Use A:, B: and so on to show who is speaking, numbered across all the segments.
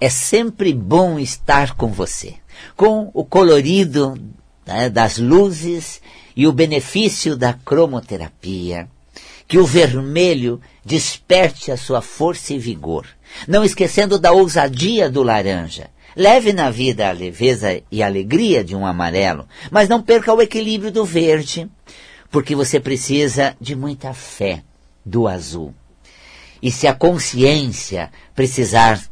A: é sempre bom estar com você, com o colorido né, das luzes e o benefício da cromoterapia. Que o vermelho desperte a sua força e vigor, não esquecendo da ousadia do laranja. Leve na vida a leveza e alegria de um amarelo, mas não perca o equilíbrio do verde, porque você precisa de muita fé do azul. E se a consciência precisar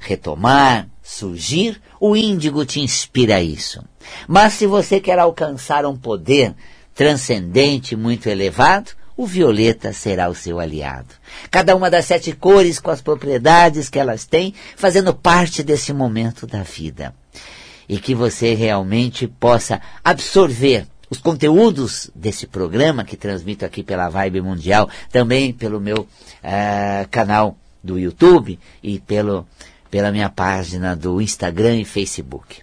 A: retomar, surgir, o índigo te inspira isso. Mas se você quer alcançar um poder transcendente muito elevado, o violeta será o seu aliado. Cada uma das sete cores com as propriedades que elas têm, fazendo parte desse momento da vida. E que você realmente possa absorver os conteúdos desse programa que transmito aqui pela Vibe Mundial, também pelo meu uh, canal do YouTube e pelo, pela minha página do Instagram e Facebook.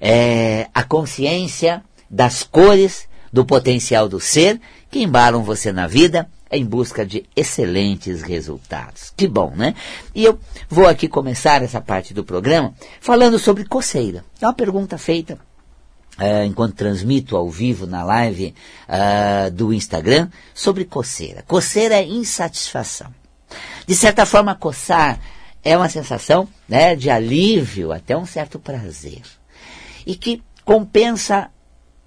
A: É a consciência das cores do potencial do ser que embalam você na vida em busca de excelentes resultados. Que bom, né? E eu vou aqui começar essa parte do programa falando sobre coceira. É uma pergunta feita Uh, enquanto transmito ao vivo na live uh, do Instagram, sobre coceira. Coceira é insatisfação. De certa forma, coçar é uma sensação né, de alívio, até um certo prazer. E que compensa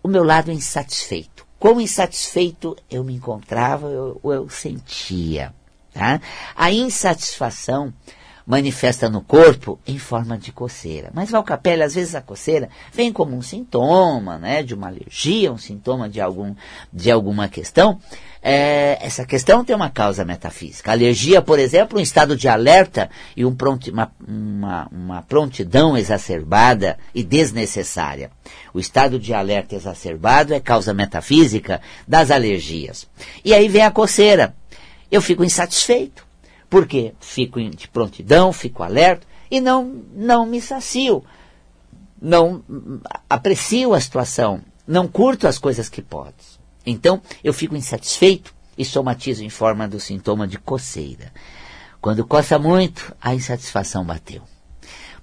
A: o meu lado insatisfeito. Quão insatisfeito eu me encontrava ou eu, eu sentia. Tá? A insatisfação manifesta no corpo em forma de coceira. Mas Valcapelli, às vezes a coceira vem como um sintoma, né, de uma alergia, um sintoma de, algum, de alguma questão. É, essa questão tem uma causa metafísica. A alergia, por exemplo, um estado de alerta e um pronti, uma, uma, uma prontidão exacerbada e desnecessária. O estado de alerta exacerbado é causa metafísica das alergias. E aí vem a coceira. Eu fico insatisfeito por quê? Fico de prontidão, fico alerta e não, não me sacio. Não aprecio a situação. Não curto as coisas que podes. Então, eu fico insatisfeito e somatizo em forma do sintoma de coceira. Quando coça muito, a insatisfação bateu.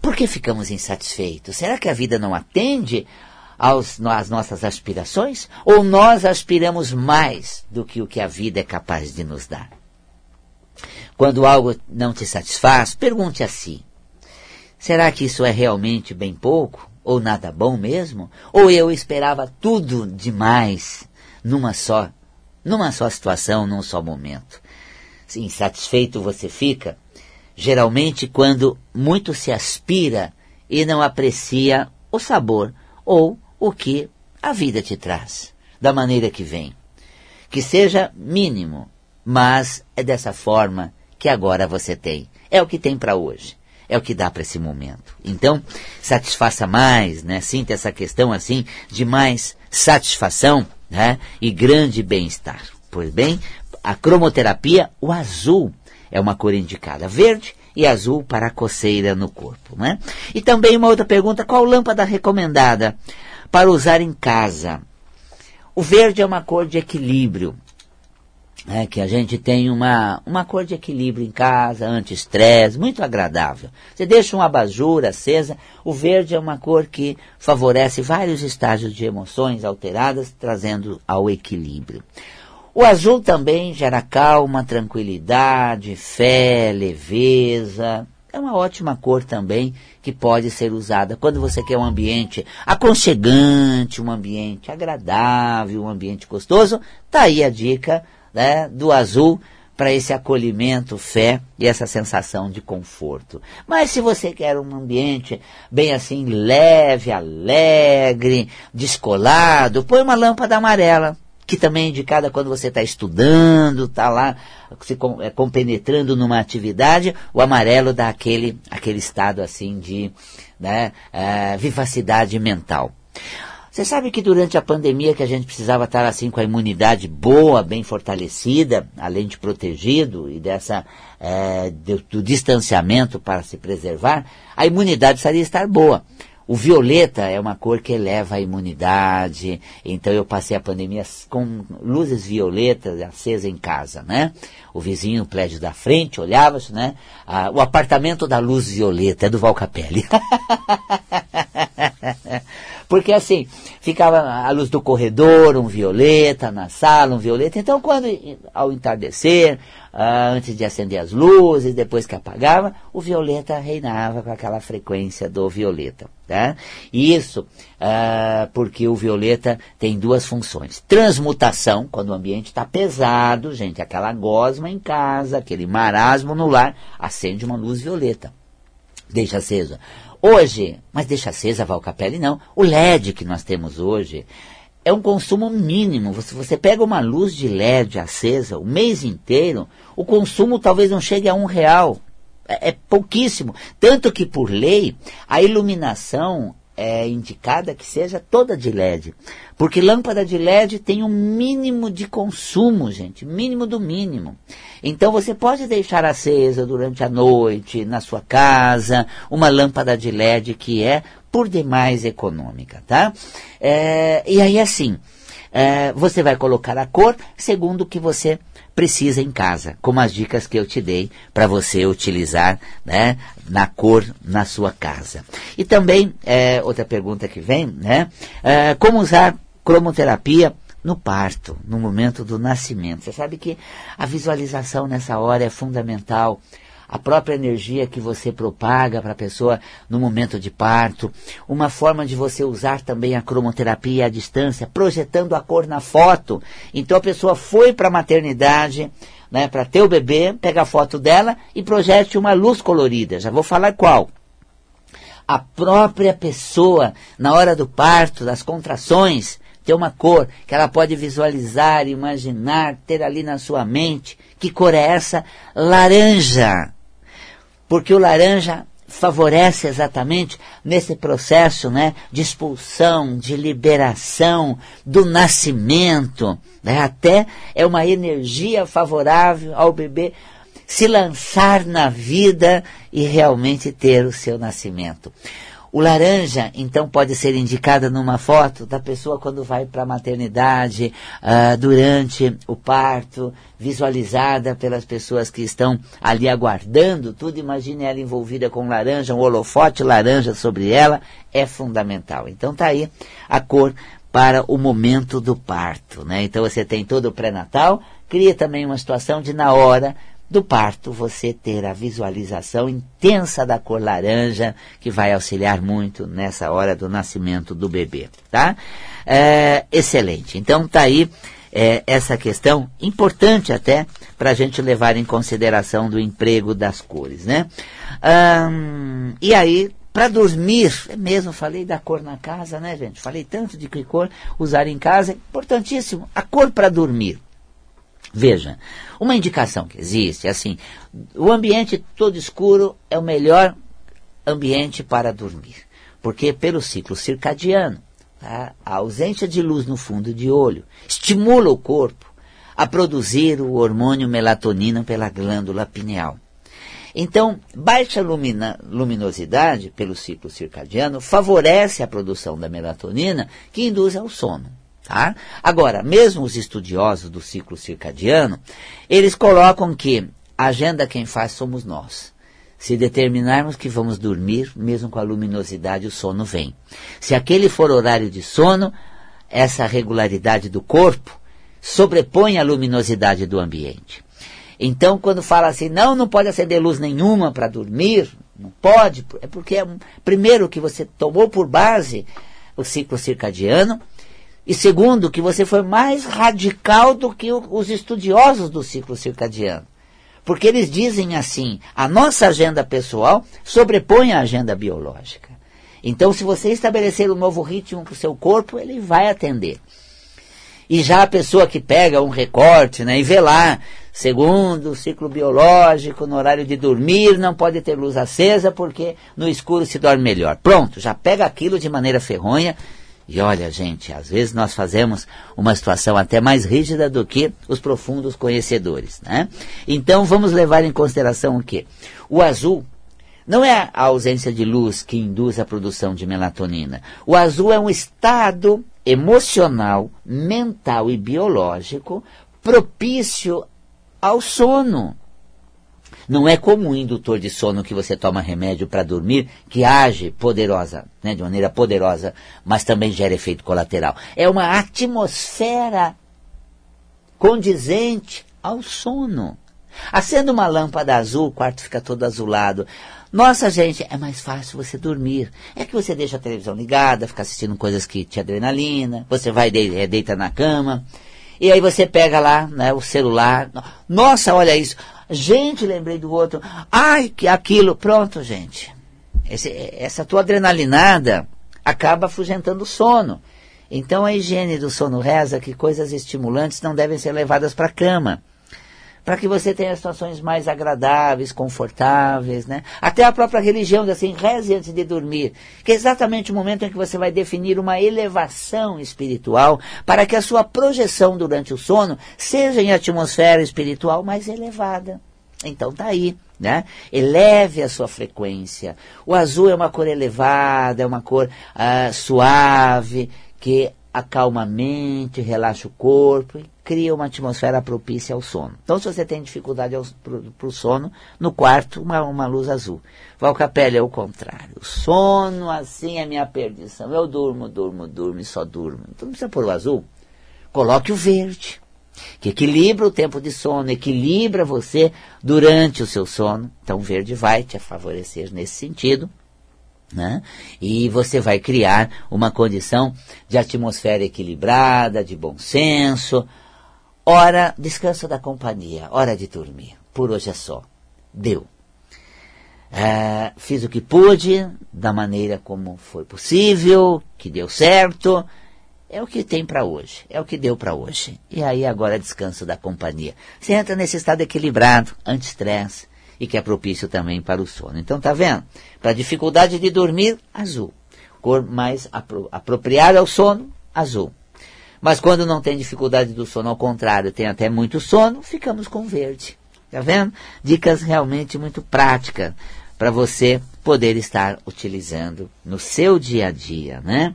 A: Por que ficamos insatisfeitos? Será que a vida não atende aos, às nossas aspirações? Ou nós aspiramos mais do que o que a vida é capaz de nos dar? Quando algo não te satisfaz, pergunte a si: será que isso é realmente bem pouco? Ou nada bom mesmo? Ou eu esperava tudo demais numa só, numa só situação, num só momento? Sim, satisfeito você fica, geralmente quando muito se aspira e não aprecia o sabor ou o que a vida te traz, da maneira que vem. Que seja mínimo, mas é dessa forma que agora você tem. É o que tem para hoje. É o que dá para esse momento. Então, satisfaça mais, né? Sinta essa questão assim de mais satisfação, né? E grande bem-estar. Pois bem, a cromoterapia, o azul é uma cor indicada. Verde e azul para a coceira no corpo, né? E também uma outra pergunta, qual lâmpada recomendada para usar em casa? O verde é uma cor de equilíbrio né, que a gente tem uma, uma cor de equilíbrio em casa, anti-estresse, muito agradável. Você deixa um abajur acesa, o verde é uma cor que favorece vários estágios de emoções alteradas, trazendo ao equilíbrio. O azul também gera calma, tranquilidade, fé, leveza. É uma ótima cor também que pode ser usada quando você quer um ambiente aconchegante, um ambiente agradável, um ambiente gostoso. Tá aí a dica né, do azul para esse acolhimento, fé e essa sensação de conforto. Mas se você quer um ambiente bem assim leve, alegre, descolado, põe uma lâmpada amarela, que também é indicada quando você está estudando, está lá se é, compenetrando numa atividade, o amarelo dá aquele, aquele estado assim de né, é, vivacidade mental. Você sabe que durante a pandemia que a gente precisava estar assim com a imunidade boa, bem fortalecida, além de protegido e dessa é, do, do, distanciamento para se preservar, a imunidade precisaria estar boa. o violeta é uma cor que eleva a imunidade, então eu passei a pandemia com luzes violetas acesas em casa, né? O vizinho, o prédio da frente, olhava, né? Ah, o apartamento da luz violeta é do Valcapelli. Porque assim, ficava a luz do corredor, um violeta, na sala, um violeta. Então, quando ao entardecer, ah, antes de acender as luzes, depois que apagava, o violeta reinava com aquela frequência do violeta. Tá? Isso ah, porque o violeta tem duas funções. Transmutação, quando o ambiente está pesado, gente, aquela gosma em casa, aquele marasmo no lar, acende uma luz violeta. Deixa acesa. Hoje, mas deixa acesa a Valcapelli, não. O LED que nós temos hoje é um consumo mínimo. Você, você pega uma luz de LED acesa o mês inteiro, o consumo talvez não chegue a um real. É, é pouquíssimo. Tanto que, por lei, a iluminação é indicada que seja toda de LED. Porque lâmpada de LED tem um mínimo de consumo, gente, mínimo do mínimo. Então você pode deixar acesa durante a noite, na sua casa, uma lâmpada de LED que é por demais econômica, tá? É, e aí assim, é, você vai colocar a cor segundo o que você precisa em casa, como as dicas que eu te dei para você utilizar né, na cor na sua casa. E também, é, outra pergunta que vem, né, é, como usar cromoterapia no parto, no momento do nascimento. Você sabe que a visualização nessa hora é fundamental a própria energia que você propaga para a pessoa no momento de parto, uma forma de você usar também a cromoterapia à distância, projetando a cor na foto. Então a pessoa foi para a maternidade, né, para ter o bebê, pega a foto dela e projete uma luz colorida. Já vou falar qual a própria pessoa, na hora do parto, das contrações, ter uma cor que ela pode visualizar, imaginar, ter ali na sua mente. Que cor é essa? Laranja porque o laranja favorece exatamente nesse processo né, de expulsão, de liberação, do nascimento. Né, até é uma energia favorável ao bebê se lançar na vida e realmente ter o seu nascimento. O laranja, então, pode ser indicada numa foto da pessoa quando vai para a maternidade, uh, durante o parto, visualizada pelas pessoas que estão ali aguardando tudo. Imagine ela envolvida com laranja, um holofote laranja sobre ela, é fundamental. Então, tá aí a cor para o momento do parto. Né? Então, você tem todo o pré-natal, cria também uma situação de, na hora, do parto você ter a visualização intensa da cor laranja, que vai auxiliar muito nessa hora do nascimento do bebê, tá? É, excelente. Então tá aí é, essa questão importante até para a gente levar em consideração do emprego das cores, né? Hum, e aí para dormir, é mesmo falei da cor na casa, né, gente? Falei tanto de que cor usar em casa, importantíssimo. A cor para dormir. Veja, uma indicação que existe é assim: o ambiente todo escuro é o melhor ambiente para dormir, porque pelo ciclo circadiano, tá, a ausência de luz no fundo de olho estimula o corpo a produzir o hormônio melatonina pela glândula pineal. Então, baixa lumina, luminosidade pelo ciclo circadiano favorece a produção da melatonina que induz ao sono. Tá? Agora, mesmo os estudiosos do ciclo circadiano, eles colocam que a agenda quem faz somos nós. Se determinarmos que vamos dormir, mesmo com a luminosidade, o sono vem. Se aquele for horário de sono, essa regularidade do corpo sobrepõe a luminosidade do ambiente. Então, quando fala assim, não, não pode acender luz nenhuma para dormir, não pode, é porque, é, primeiro, que você tomou por base o ciclo circadiano, e segundo, que você foi mais radical do que os estudiosos do ciclo circadiano. Porque eles dizem assim: a nossa agenda pessoal sobrepõe a agenda biológica. Então, se você estabelecer um novo ritmo para o seu corpo, ele vai atender. E já a pessoa que pega um recorte né, e vê lá, segundo o ciclo biológico, no horário de dormir, não pode ter luz acesa porque no escuro se dorme melhor. Pronto, já pega aquilo de maneira ferronha e olha, gente, às vezes nós fazemos uma situação até mais rígida do que os profundos conhecedores, né? Então vamos levar em consideração o quê? O azul Não é a ausência de luz que induz a produção de melatonina. O azul é um estado emocional, mental e biológico propício ao sono. Não é como o indutor de sono que você toma remédio para dormir, que age poderosa, né, de maneira poderosa, mas também gera efeito colateral. É uma atmosfera condizente ao sono. Acenda uma lâmpada azul, o quarto fica todo azulado. Nossa, gente, é mais fácil você dormir. É que você deixa a televisão ligada, fica assistindo coisas que te adrenalina, você vai de, é, deita na cama, e aí você pega lá né, o celular. Nossa, olha isso. Gente, lembrei do outro. Ai, que aquilo. Pronto, gente. Esse, essa tua adrenalinada acaba afugentando o sono. Então a higiene do sono reza que coisas estimulantes não devem ser levadas para a cama para que você tenha situações mais agradáveis, confortáveis, né? Até a própria religião assim, reze antes de dormir, que é exatamente o momento em que você vai definir uma elevação espiritual para que a sua projeção durante o sono seja em atmosfera espiritual mais elevada. Então tá aí, né? Eleve a sua frequência. O azul é uma cor elevada, é uma cor uh, suave, que acalma a mente, relaxa o corpo cria uma atmosfera propícia ao sono. Então, se você tem dificuldade para o sono, no quarto, uma, uma luz azul. Valcapelli é o contrário. Sono, assim, é minha perdição. Eu durmo, durmo, durmo e só durmo. Então, não precisa pôr o azul. Coloque o verde, que equilibra o tempo de sono, equilibra você durante o seu sono. Então, o verde vai te favorecer nesse sentido. Né? E você vai criar uma condição de atmosfera equilibrada, de bom senso, Hora, descanso da companhia, hora de dormir. Por hoje é só. Deu. É, fiz o que pude, da maneira como foi possível, que deu certo. É o que tem para hoje, é o que deu para hoje. E aí agora descanso da companhia. Você entra nesse estado equilibrado, anti-estresse, e que é propício também para o sono. Então tá vendo? Para dificuldade de dormir, azul. Cor mais apro apropriada ao sono, azul. Mas quando não tem dificuldade do sono, ao contrário, tem até muito sono, ficamos com verde. Tá vendo? Dicas realmente muito práticas para você poder estar utilizando no seu dia a dia, né?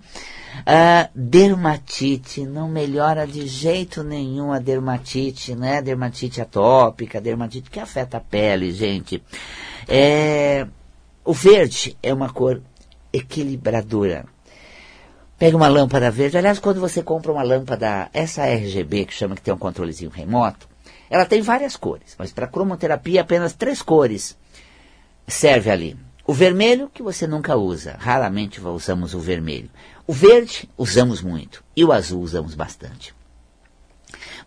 A: Uh, dermatite não melhora de jeito nenhum a dermatite, né? Dermatite atópica, dermatite que afeta a pele, gente. É, o verde é uma cor equilibradora. Pega uma lâmpada verde. Aliás, quando você compra uma lâmpada, essa RGB, que chama que tem um controlezinho remoto, ela tem várias cores, mas para cromoterapia apenas três cores serve ali. O vermelho, que você nunca usa, raramente usamos o vermelho. O verde, usamos muito. E o azul, usamos bastante.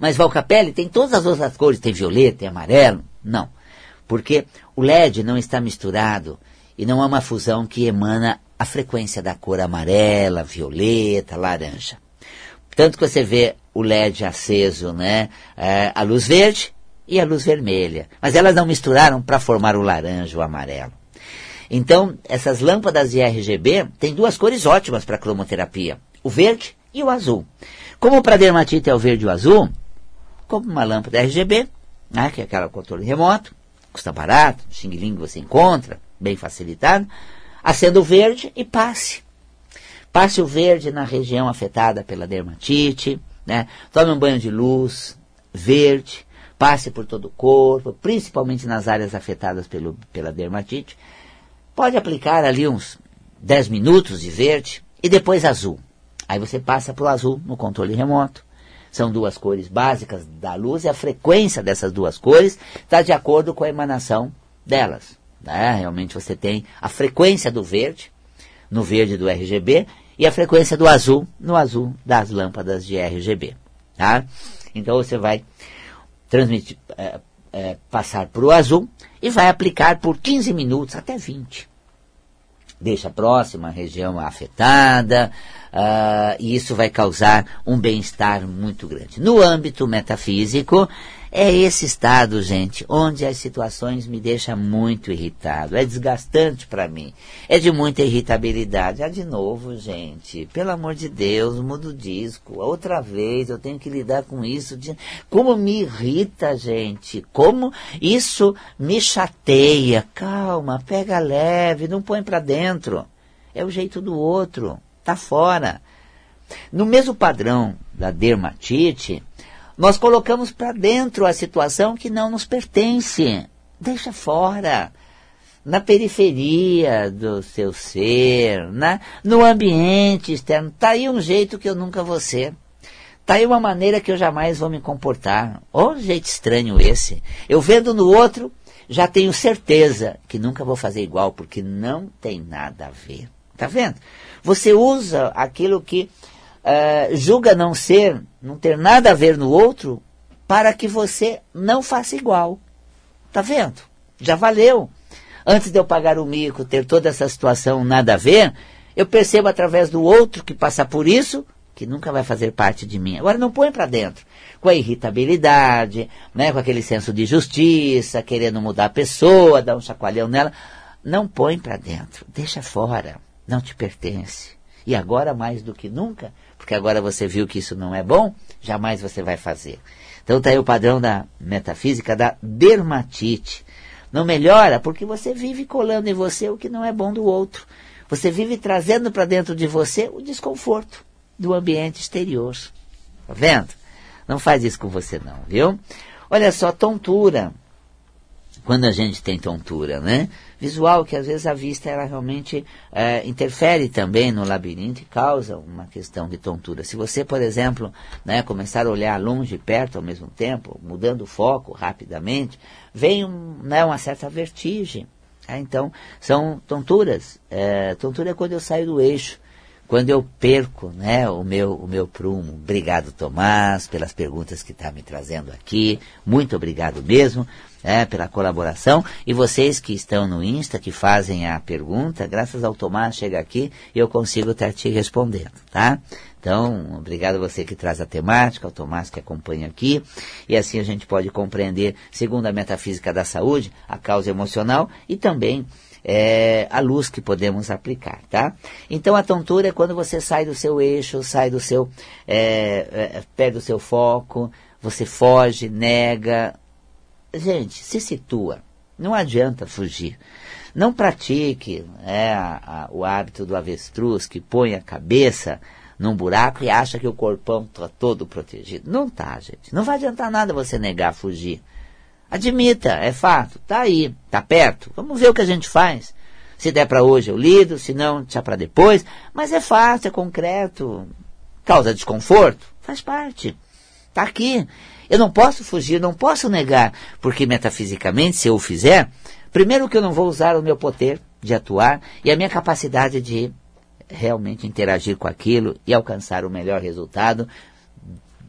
A: Mas Valcapelli tem todas as outras cores, tem violeta, tem amarelo. Não. Porque o LED não está misturado e não é uma fusão que emana a frequência da cor amarela, violeta, laranja. Tanto que você vê o LED aceso, né? É, a luz verde e a luz vermelha. Mas elas não misturaram para formar o laranja o amarelo. Então, essas lâmpadas de RGB têm duas cores ótimas para cromoterapia: o verde e o azul. Como para dermatite é o verde e o azul, como uma lâmpada RGB, né, que é aquela controle remoto, custa barato, Xing Ling você encontra, bem facilitado, acenda o verde e passe. Passe o verde na região afetada pela dermatite, né? Tome um banho de luz verde, passe por todo o corpo, principalmente nas áreas afetadas pelo, pela dermatite. Pode aplicar ali uns 10 minutos de verde e depois azul. Aí você passa para o azul no controle remoto. São duas cores básicas da luz e a frequência dessas duas cores está de acordo com a emanação delas. Né? Realmente você tem a frequência do verde, no verde do RGB, e a frequência do azul, no azul das lâmpadas de RGB. Tá? Então você vai transmitir, é, é, passar para o azul e vai aplicar por 15 minutos até 20. Deixa a próxima região afetada, uh, e isso vai causar um bem-estar muito grande. No âmbito metafísico, É esse estado, gente, onde as situações me deixam muito irritado. É desgastante para mim. É de muita irritabilidade. Ah, de novo, gente, pelo amor de Deus, muda o disco. Outra vez eu tenho que lidar com isso. De... Como me irrita, gente. Como isso me chateia. Calma, pega leve, não põe para dentro. É o jeito do outro. Tá fora. No mesmo padrão da dermatite, nós colocamos para dentro a situação que não nos pertence. Deixa fora. Na periferia do seu ser, na, no ambiente externo. Está aí um jeito que eu nunca vou ser. Está aí uma maneira que eu jamais vou me comportar. Olha jeito estranho esse. Eu vendo no outro, já tenho certeza que nunca vou fazer igual, porque não tem nada a ver. Está vendo? Você usa aquilo que uh, julga não ser, não ter nada a ver no outro, para que você não faça igual. Tá vendo? Já valeu. Antes de eu pagar o mico, ter toda essa situação nada a ver, eu percebo através do outro que passa por isso, que nunca vai fazer parte de mim. Agora não põe para dentro. Com a irritabilidade, né, com aquele senso de justiça, querendo mudar a pessoa, dar um chacoalhão nela. Não põe para dentro. Deixa fora. Não te pertence. E agora, mais do que nunca, porque agora você viu que isso não é bom, jamais você vai fazer. Então está aí o padrão da metafísica da dermatite. Não melhora porque você vive colando em você o que não é bom do outro. Você vive trazendo para dentro de você o desconforto do ambiente exterior. Tá vendo? Não faz isso com você não, viu? Olha só, tontura quando a gente tem tontura, né? Visual, que às vezes a vista ela realmente é, interfere também no labirinto e causa uma questão de tontura. Se você, por exemplo, né, começar a olhar longe e perto ao mesmo tempo, mudando o foco rapidamente, vem um, né, uma certa vertigem. É, então, são tonturas. É, tontura é quando eu saio do eixo quando eu perco né, o, meu, o meu prumo. Obrigado, Tomás, pelas perguntas que está me trazendo aqui. Muito obrigado mesmo é, pela colaboração. E vocês que estão no Insta, que fazem a pergunta, graças ao Tomás chega aqui e eu consigo estar te respondendo, tá? Então, obrigado a você que traz a temática, ao Tomás que acompanha aqui, e assim a gente pode compreender, segundo a metafísica da saúde, a causa emocional e também é, a luz que podemos aplicar, tá? Então a tontura é quando você sai do seu eixo, sai do seu, é, é, perde o seu foco, você foge, nega, gente, se situa. Não adianta fugir. Não pratique é, a, a, o hábito do avestruz que põe a cabeça num buraco e acha que o corpão está todo protegido. Não tá, gente. Não vai adiantar nada você negar, fugir. Admita, é fato. Tá aí, tá perto. Vamos ver o que a gente faz. Se der para hoje eu lido, se não, deixa para depois. Mas é fácil, é concreto. Causa desconforto? Faz parte. Tá aqui. Eu não posso fugir, não posso negar, porque metafisicamente, se eu o fizer, primeiro que eu não vou usar o meu poder de atuar e a minha capacidade de realmente interagir com aquilo e alcançar o melhor resultado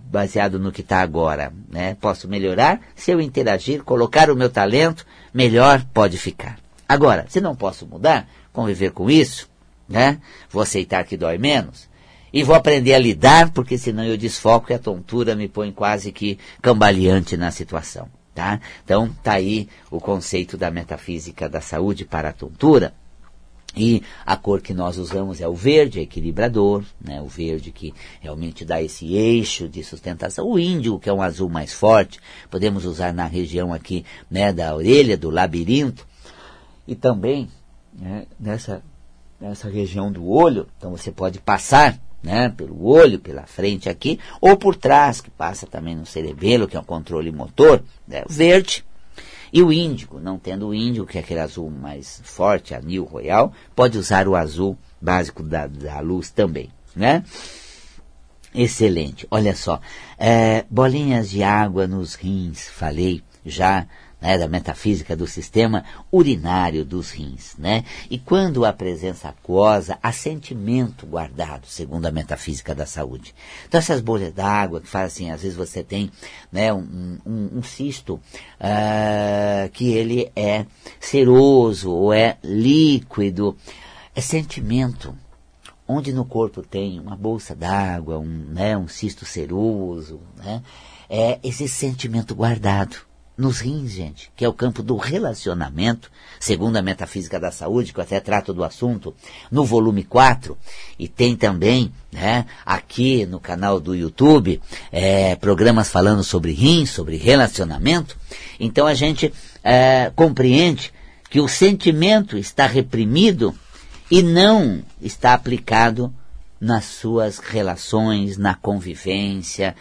A: baseado no que está agora. Né? Posso melhorar se eu interagir, colocar o meu talento, melhor pode ficar. Agora, se não posso mudar, conviver com isso, né? vou aceitar que dói menos, e vou aprender a lidar, porque senão eu desfoco e a tontura me põe quase que cambaleante na situação. Tá? Então, tá aí o conceito da metafísica da saúde para a tontura. E a cor que nós usamos é o verde, é equilibrador, né? o verde que realmente dá esse eixo de sustentação. O índigo, que é um azul mais forte, podemos usar na região aqui né, da orelha, do labirinto. E também né, nessa, nessa região do olho, então você pode passar né, pelo olho, pela frente aqui, ou por trás, que passa também no cerebelo, que é um controle motor, né, verde. E o índigo, não tendo o índigo, que é aquele azul mais forte, anil royal, pode usar o azul básico da, da luz também, né? Excelente. Olha só, é, bolinhas de água nos rins, falei já né, da metafísica do sistema urinário dos rins. Né? E quando há presença aquosa, há sentimento guardado, segundo a metafísica da saúde. Então essas bolhas d'água que fazem assim, às vezes você tem né, um, um, um cisto uh, que ele é seroso ou é líquido, é sentimento onde no corpo tem uma bolsa d'água, um, né, um cisto seroso, né, é esse sentimento guardado nos rins, gente, que é o campo do relacionamento, segundo a metafísica da saúde, que eu até trato do assunto no volume 4, e tem também, né, aqui no canal do YouTube, é, programas falando sobre rins, sobre relacionamento. Então a gente é, compreende que o sentimento está reprimido e não está aplicado nas suas relações, na convivência.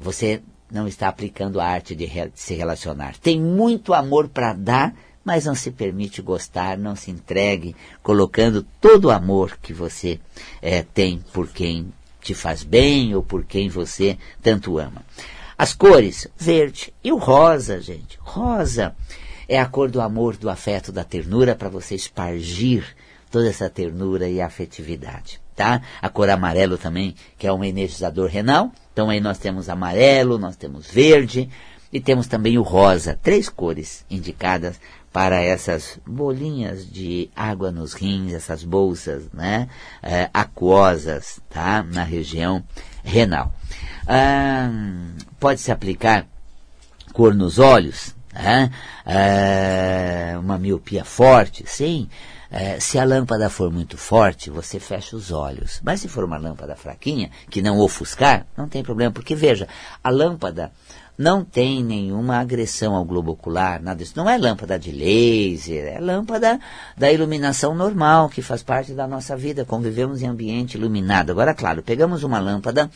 A: Você não está aplicando a arte de, se relacionar. Tem muito amor para dar, mas não se permite gostar, não se entregue, colocando todo o amor que você é, tem por quem te faz bem ou por quem você tanto ama. As cores, verde e o rosa, gente. Rosa é a cor do amor, do afeto, da ternura para você espargir toda essa ternura e afetividade tá? A cor amarelo também, que é um energizador renal. Então aí nós temos amarelo, nós temos verde e temos também o rosa. Três cores indicadas para essas bolinhas de água nos rins, essas bolsas, né? É, aquosas, tá? Na região renal. Ah, pode se aplicar cor nos olhos, né? É, uma miopia forte, sim. É, se a lâmpada for muito forte, você fecha os olhos. Mas se for uma lâmpada fraquinha, que não ofuscar, não tem problema. Porque veja, a lâmpada não tem nenhuma agressão ao globo ocular, nada disso. Não é lâmpada de laser, é lâmpada da iluminação normal, que faz parte da nossa vida. Convivemos em ambiente iluminado. Agora, claro, pegamos uma lâmpada,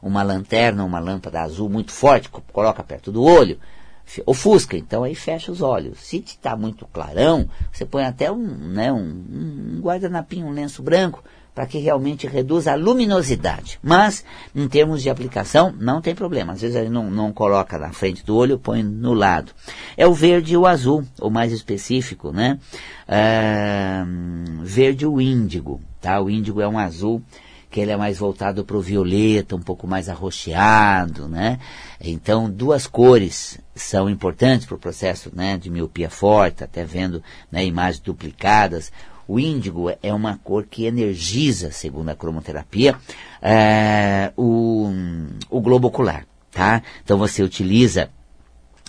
A: uma lanterna, uma lâmpada azul muito forte, coloca perto do olho, ofusca, então aí fecha os olhos. Se está muito clarão, você põe até um, né, um, um guardanapinho, um lenço branco, para que realmente reduza a luminosidade. Mas, em termos de aplicação, não tem problema. Às vezes ele não, não coloca na frente do olho, põe no lado. É o verde e o azul, ou mais específico, né? Ah, verde o índigo, tá? O índigo é um azul que ele é mais voltado para o violeta, um pouco mais arroxeado, né? Então, duas cores são importantes para o processo né, de miopia forte, até vendo né, imagens duplicadas. O índigo é uma cor que energiza, segundo a cromoterapia, é, o, o globo ocular, tá? Então você utiliza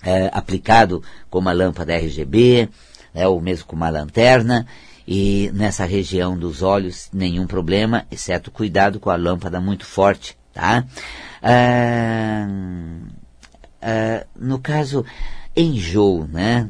A: é, aplicado com uma lâmpada RGB, né, ou mesmo com uma lanterna, e nessa região dos olhos nenhum problema, exceto cuidado com a lâmpada muito forte, tá? Ah, ah, no caso, enjoo, né?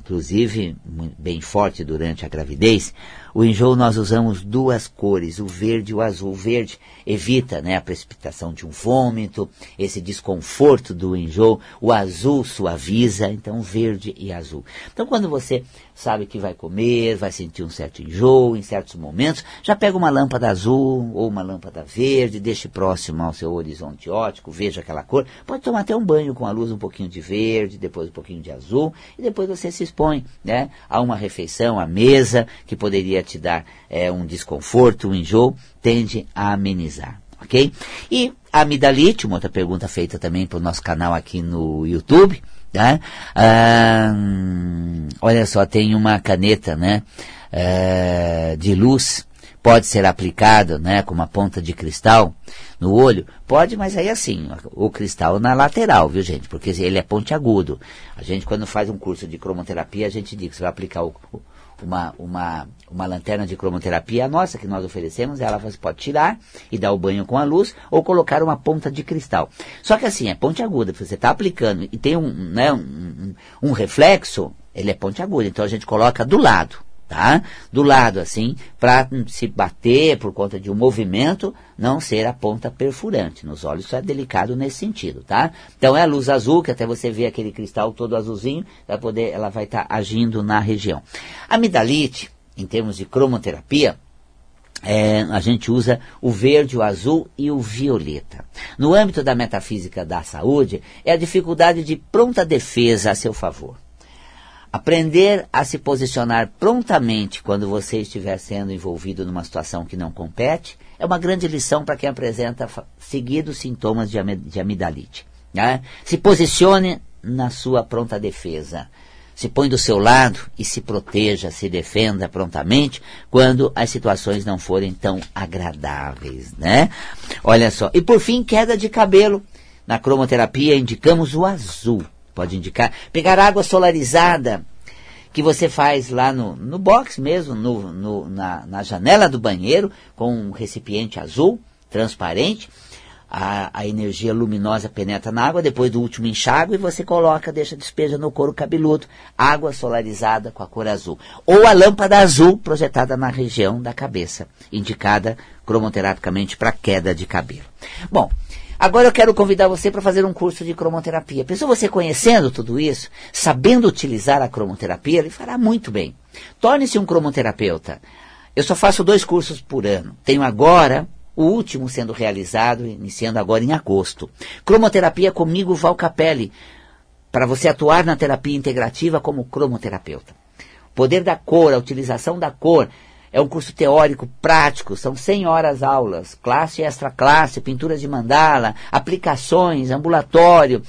A: Inclusive, bem forte durante a gravidez, o enjoo nós usamos duas cores, o verde e o azul. O verde evita né, a precipitação de um vômito, esse desconforto do enjoo. O azul suaviza, então verde e azul. Então quando você sabe que vai comer, vai sentir um certo enjoo em certos momentos, já pega uma lâmpada azul ou uma lâmpada verde, deixe próximo ao seu horizonte óptico, veja aquela cor. Pode tomar até um banho com a luz um pouquinho de verde, depois um pouquinho de azul, e depois você se expõe né, a uma refeição, à mesa, que poderia te dar é, um desconforto, um enjoo, tende a amenizar. Ok? E amidalite, uma outra pergunta feita também para o nosso canal aqui no YouTube, Tá? Ah, olha só, tem uma caneta né, ah, de luz, pode ser aplicado né, com uma ponta de cristal no olho? Pode, mas aí assim, o cristal na lateral, viu gente? Porque ele é pontiagudo. A gente, quando faz um curso de cromoterapia, a gente diz que você vai aplicar o, uma, uma, uma lanterna de cromoterapia, nossa que nós oferecemos, ela pode tirar e dar o banho com a luz ou colocar uma ponta de cristal. Só que assim, é ponte aguda, você está aplicando e tem um, né, um, um reflexo, ele é ponte aguda, então a gente coloca do lado tá? Do lado assim, para se bater por conta de um movimento, não ser a ponta perfurante. Nos olhos isso é delicado nesse sentido, tá? Então é a luz azul, que até você vê aquele cristal todo azulzinho, vai poder, ela vai estar tá agindo na região. A amidalite, em termos de cromoterapia, é, a gente usa o verde, o azul e o violeta. No âmbito da metafísica da saúde, é a dificuldade de pronta defesa a seu favor. Aprender a se posicionar prontamente quando você estiver sendo envolvido numa situação que não compete é uma grande lição para quem apresenta seguidos sintomas de, amidalite. Né? Se posicione na sua pronta defesa. Se põe do seu lado e se proteja, se defenda prontamente quando as situações não forem tão agradáveis, né? Olha só. E por fim, queda de cabelo na cromoterapia indicamos o azul. Pode indicar. Pegar água solarizada, que você faz lá no, no box mesmo, no, no, na, na janela do banheiro, com um recipiente azul, transparente. A, a, energia luminosa penetra na água, depois do último enxágue, você coloca, deixa, despeja no couro cabeludo, água solarizada com a cor azul. Ou a lâmpada azul projetada na região da cabeça, indicada cromoterapicamente para queda de cabelo. Bom, Agora eu quero convidar você para fazer um curso de cromoterapia. Pensou você conhecendo tudo isso, sabendo utilizar a cromoterapia, ele fará muito bem. Torne-se um cromoterapeuta. Eu só faço dois cursos por ano. Tenho agora o último sendo realizado, iniciando agora em agosto. Cromoterapia comigo, Val Capelli, para você atuar na terapia integrativa como cromoterapeuta. Poder da cor, a utilização da cor, é um curso teórico prático, são 100 horas aulas, classe e extra classe, pintura de mandala, aplicações, ambulatório,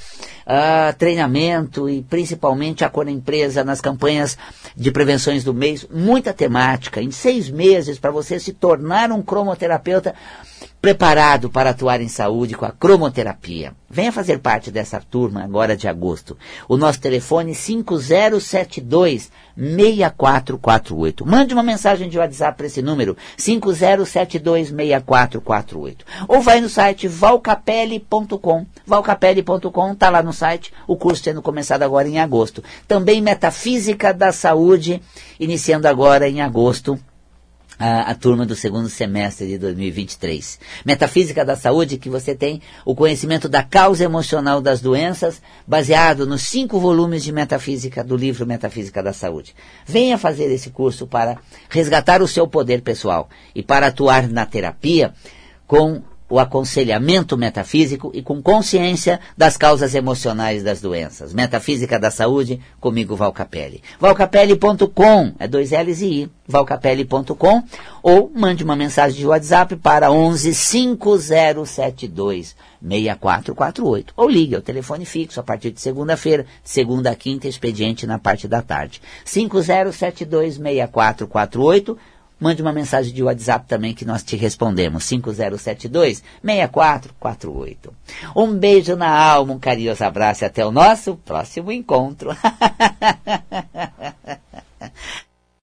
A: uh, treinamento e principalmente a cor empresa nas campanhas de prevenções do mês, muita temática, em seis meses para você se tornar um cromoterapeuta preparado para atuar em saúde com a cromoterapia. Venha fazer parte dessa turma agora de agosto. O nosso telefone 5072 6448. Mande uma mensagem de WhatsApp para esse número 5072 6448. Ou vai no site valcapelli.com. Valcapelli.com está lá no site, o curso sendo começado agora em agosto. Também Metafísica da Saúde, iniciando agora em agosto a, a, turma do segundo semestre de 2023. Metafísica da Saúde, que você tem o conhecimento da causa emocional das doenças, baseado nos cinco volumes de metafísica do livro Metafísica da Saúde. Venha fazer esse curso para resgatar o seu poder pessoal e para atuar na terapia com o aconselhamento metafísico e com consciência das causas emocionais das doenças. Metafísica da Saúde, comigo Valcapelli. Valcapelli.com, é dois L's e I, valcapelli.com, ou mande uma mensagem de WhatsApp para 11 5072 6448. Ou ligue ao telefone fixo a partir de segunda-feira, segunda a quinta, expediente na parte da tarde. 5072 6448 Mande uma mensagem de WhatsApp também que nós te respondemos. 5072-6448. Um beijo na alma, um carinhoso abraço e até o nosso próximo encontro.